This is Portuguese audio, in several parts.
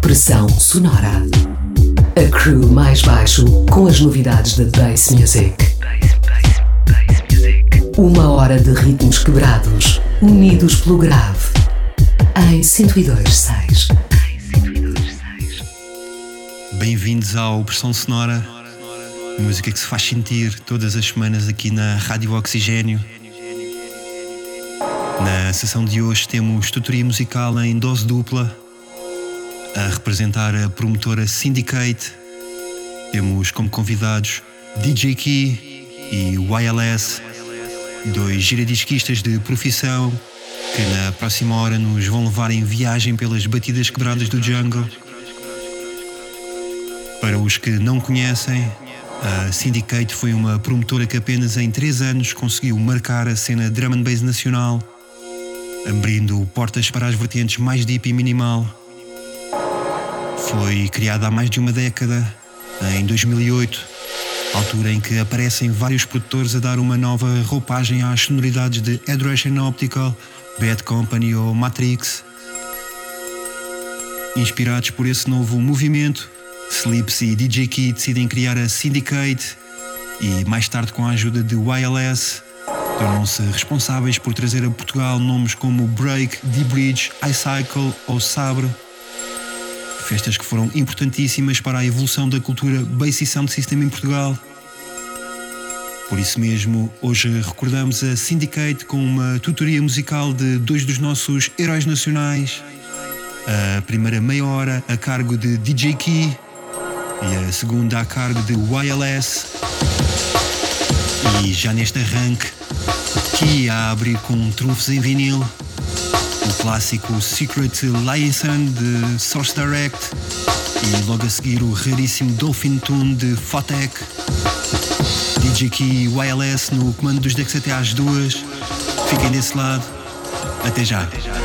Pressão sonora. A crew mais baixo com as novidades da Bass Music. Uma hora de ritmos quebrados, unidos pelo grave. Em 102.6. Bem-vindos ao Pressão Sonora, música que se faz sentir todas as semanas aqui na Rádio Oxigênio. Na sessão de hoje temos tutoria musical em dose dupla a representar a promotora Syndicate. Temos como convidados DJ Key e YLS, dois giradisquistas de profissão que na próxima hora nos vão levar em viagem pelas batidas quebradas do jungle. Para os que não conhecem, a Syndicate foi uma promotora que apenas em 3 anos conseguiu marcar a cena drum and bass nacional, abrindo portas para as vertentes mais deep e minimal foi criada há mais de uma década, em 2008, altura em que aparecem vários produtores a dar uma nova roupagem às sonoridades de Russian Optical, Bad Company ou Matrix. Inspirados por esse novo movimento, Slips e DJ Key decidem criar a Syndicate e, mais tarde, com a ajuda de YLS, tornam-se responsáveis por trazer a Portugal nomes como Break, D-Bridge, iCycle ou Sabre Festas que foram importantíssimas para a evolução da cultura bass sound system em Portugal. Por isso mesmo, hoje recordamos a Syndicate com uma tutoria musical de dois dos nossos heróis nacionais. A primeira meia hora a cargo de DJ Key e a segunda a cargo de YLS. E já neste arranque, Key a abrir com trunfos em vinil o clássico Secret Liaison de Source Direct e logo a seguir o raríssimo Dolphin Tune de Fotec. DJ Key YLS no comando dos decks até às duas. Fiquem desse lado. Até já. Até já.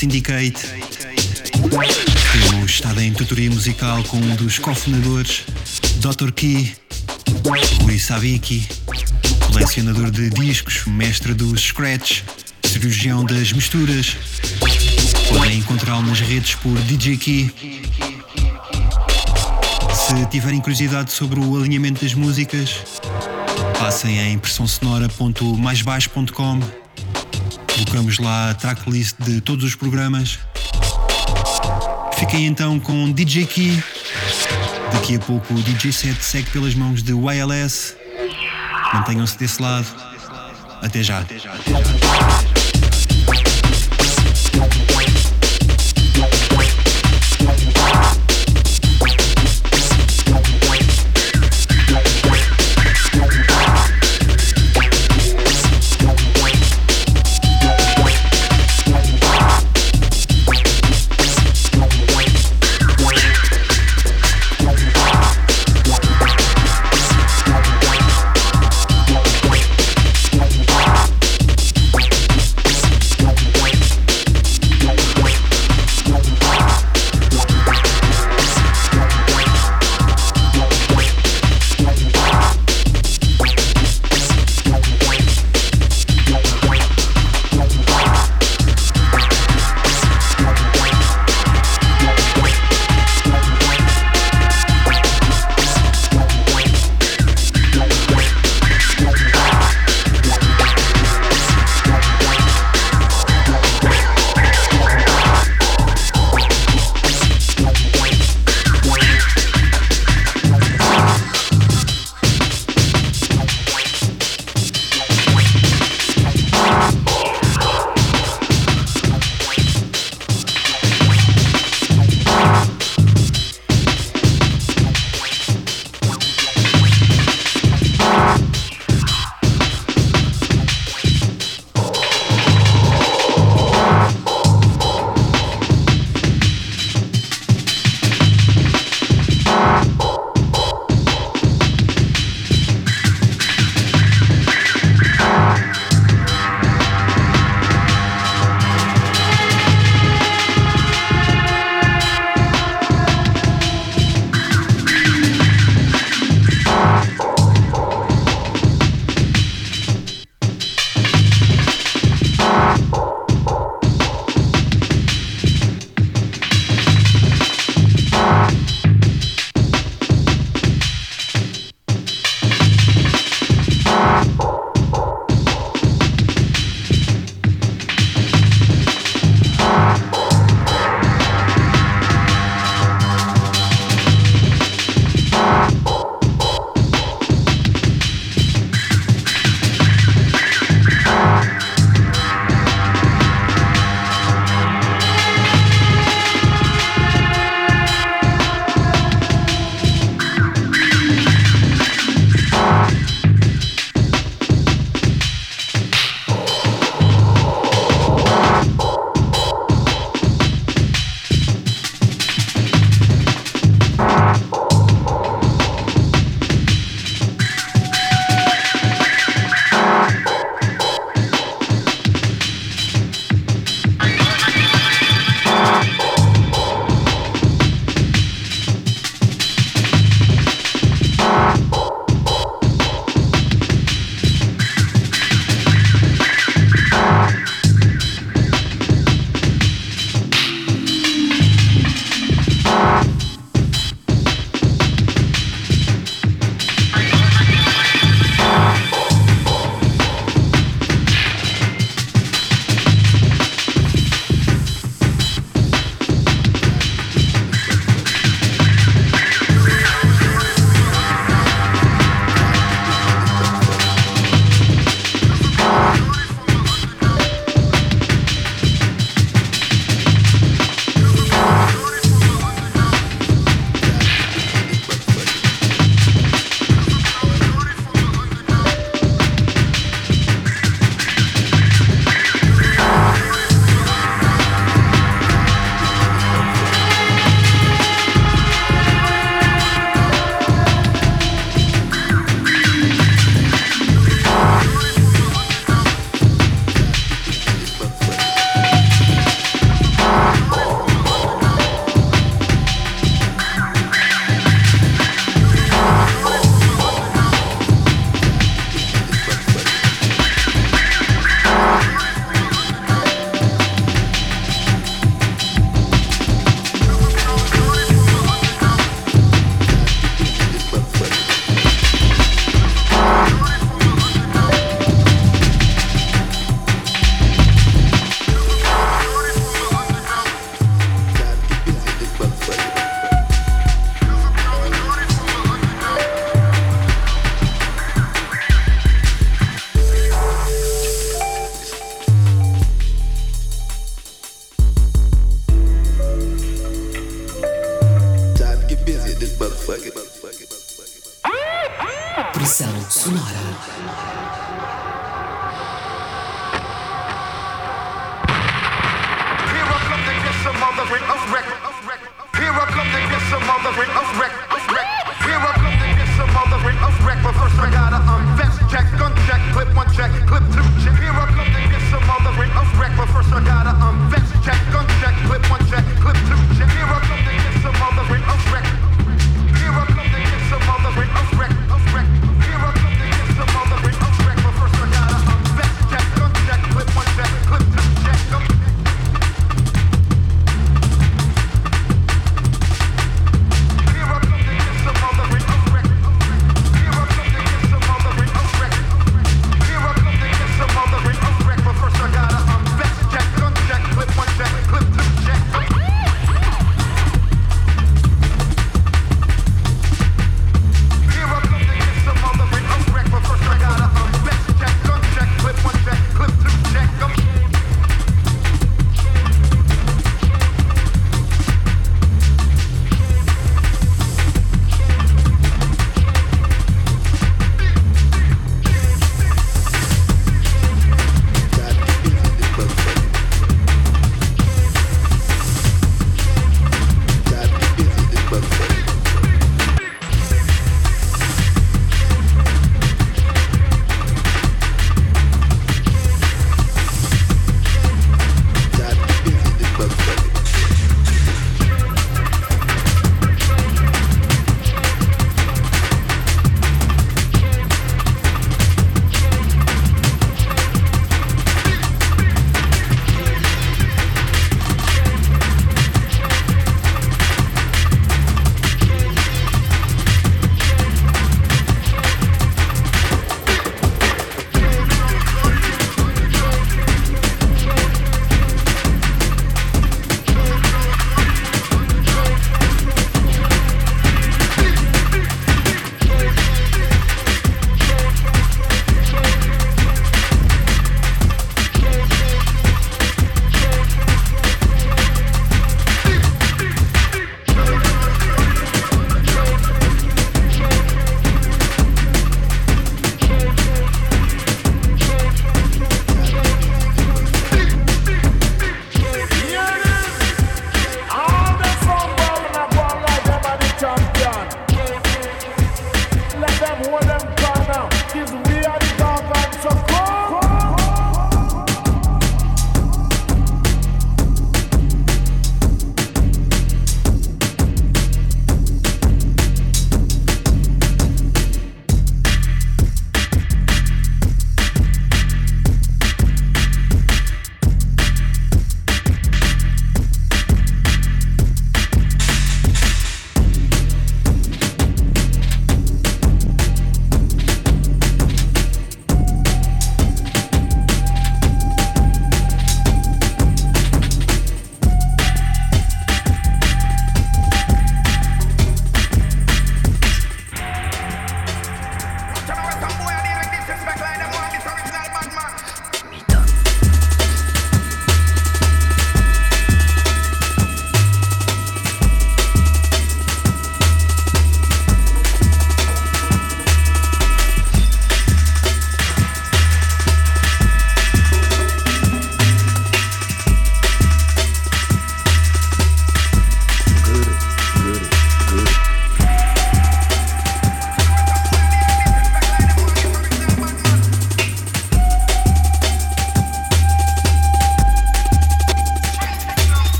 Syndicate. Temos estado em tutoria musical com um dos cofundadores, Dr. Key, Rui Sabiki, colecionador de discos, mestre do Scratch, cirurgião das misturas. Podem encontrá-lo nas redes por DJ Key. Se tiverem curiosidade sobre o alinhamento das músicas, passem em impressãosonora.maisbaixo.com. Colocamos lá a tracklist de todos os programas. Fiquem então com DJ Key. Daqui a pouco o DJ set segue pelas mãos de YLS. Mantenham-se desse lado. Até já. Até já.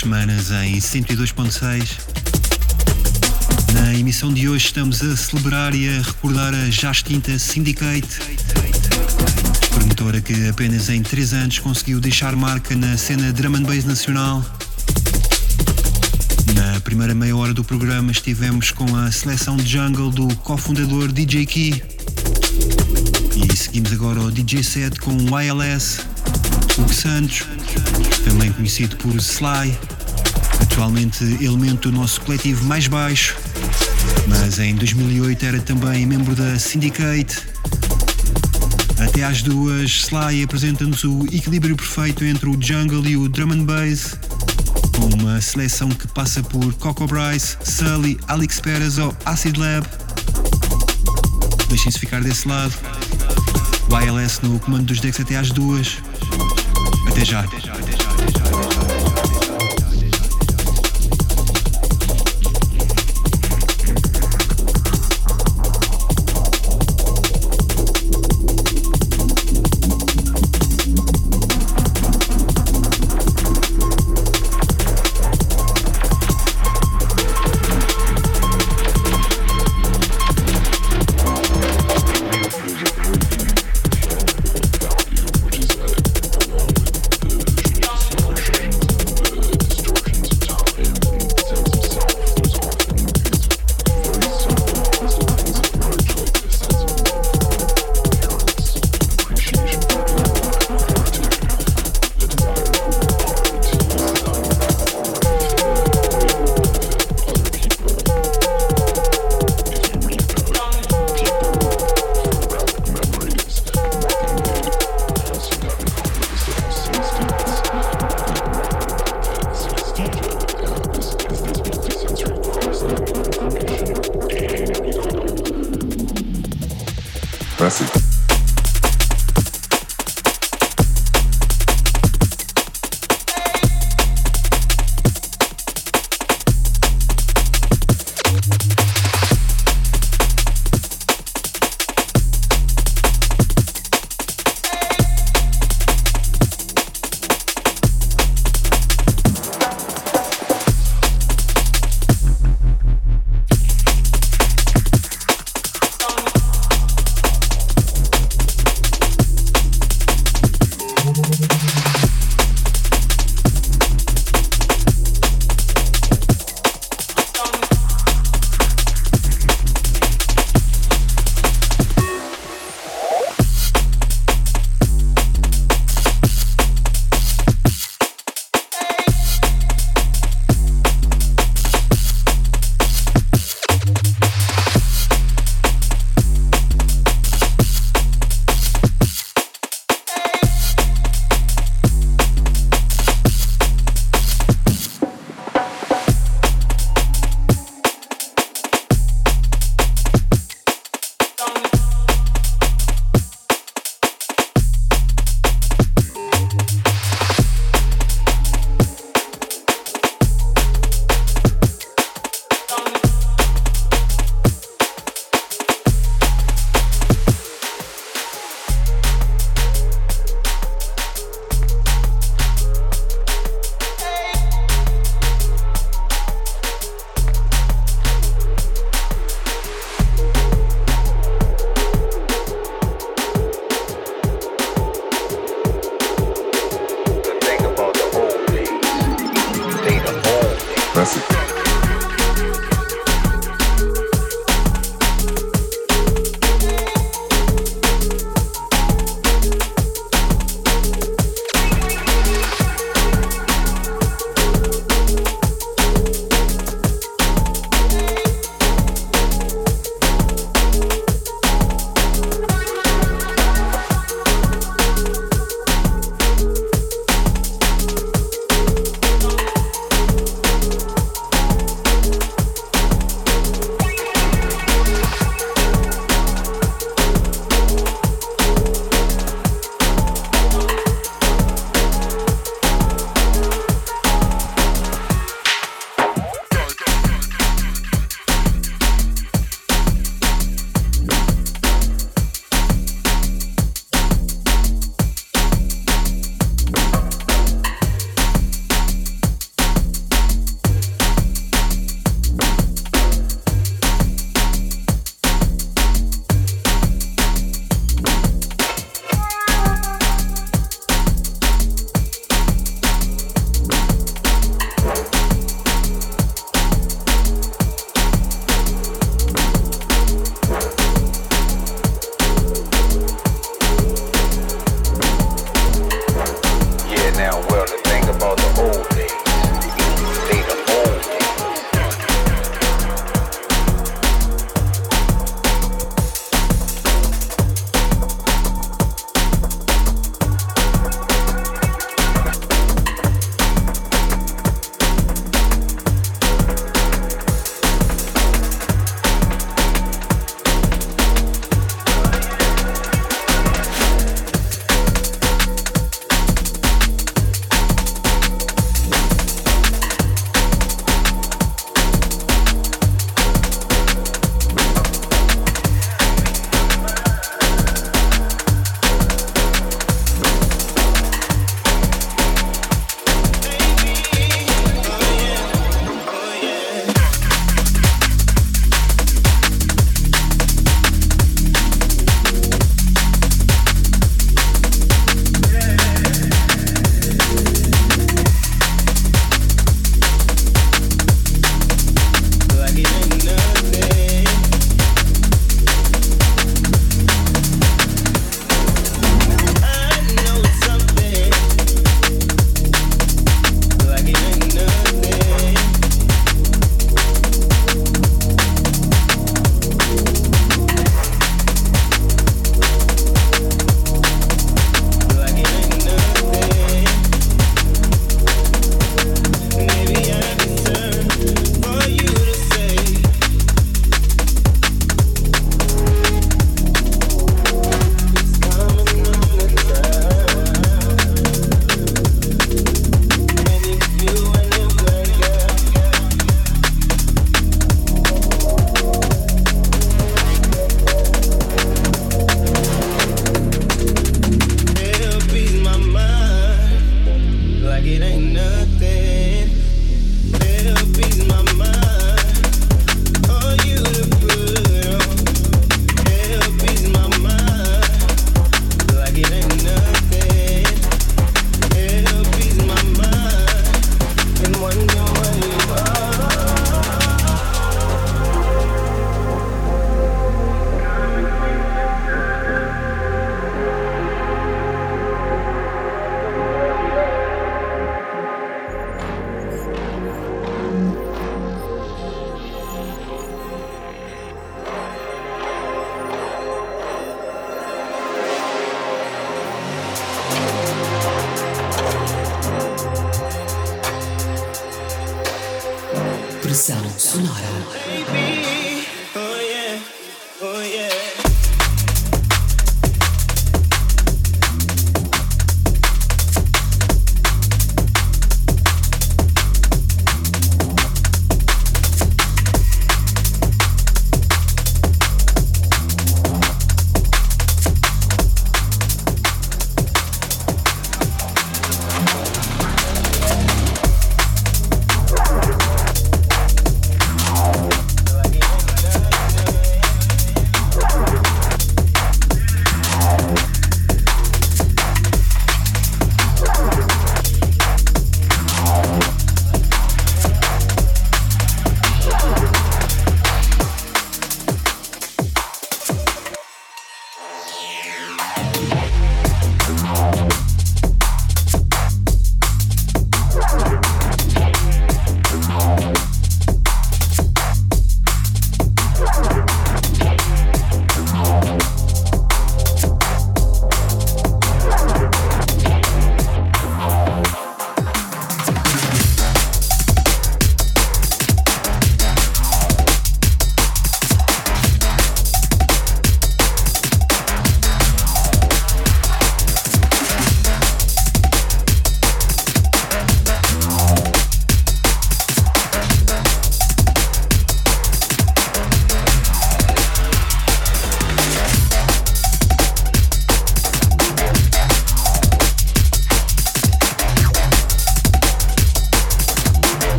Semanas em 102.6. Na emissão de hoje estamos a celebrar e a recordar a já extinta Syndicate, promotora que apenas em 3 anos conseguiu deixar marca na cena drum and bass nacional. Na primeira meia hora do programa estivemos com a seleção de jungle do cofundador DJ Key. E seguimos agora o DJ set com o ILS, Hugo Santos, também conhecido por Sly, atualmente elemento do nosso coletivo mais baixo, mas em 2008 era também membro da Syndicate. Até às duas, Sly apresenta-nos o equilíbrio perfeito entre o jungle e o drum and bass, com uma seleção que passa por Coco Bryce, Sully, Alex Perez ou Acid Lab. Deixem-se ficar desse lado. YLS no comando dos decks até às duas. Até já.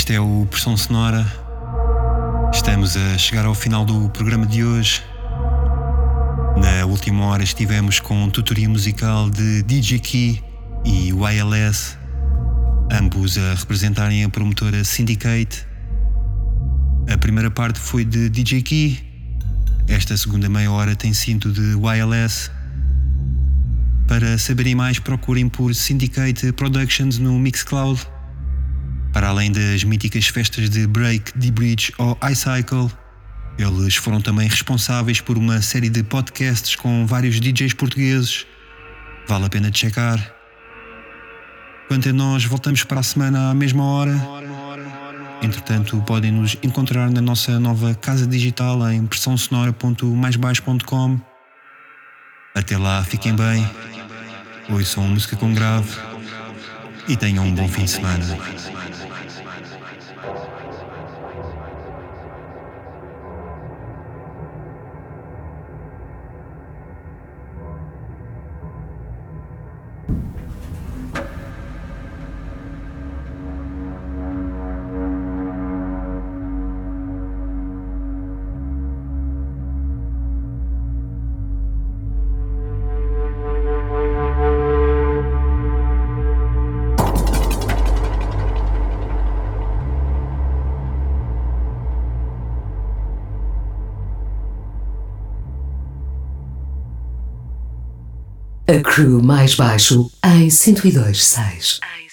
Este é o Pressão Sonora. Estamos a chegar ao final do programa de hoje. Na última hora estivemos com tutoria musical de DJ Key e YLS, ambos a representarem a promotora Syndicate. A primeira parte foi de DJ Key, esta segunda meia hora tem sido de YLS. Para saberem mais, procurem por Syndicate Productions no Mixcloud. Para além das míticas festas de Break, D-Bridge ou iCycle, eles foram também responsáveis por uma série de podcasts com vários DJs portugueses. Vale a pena checar. Quanto a nós, voltamos para a semana à mesma hora. Entretanto, podem nos encontrar na nossa nova casa digital em pressãosonora.maisbaixo.com. Até lá, fiquem bem ouçam música com grave e tenham um bom fim de semana. Crew mais baixo em 102.6.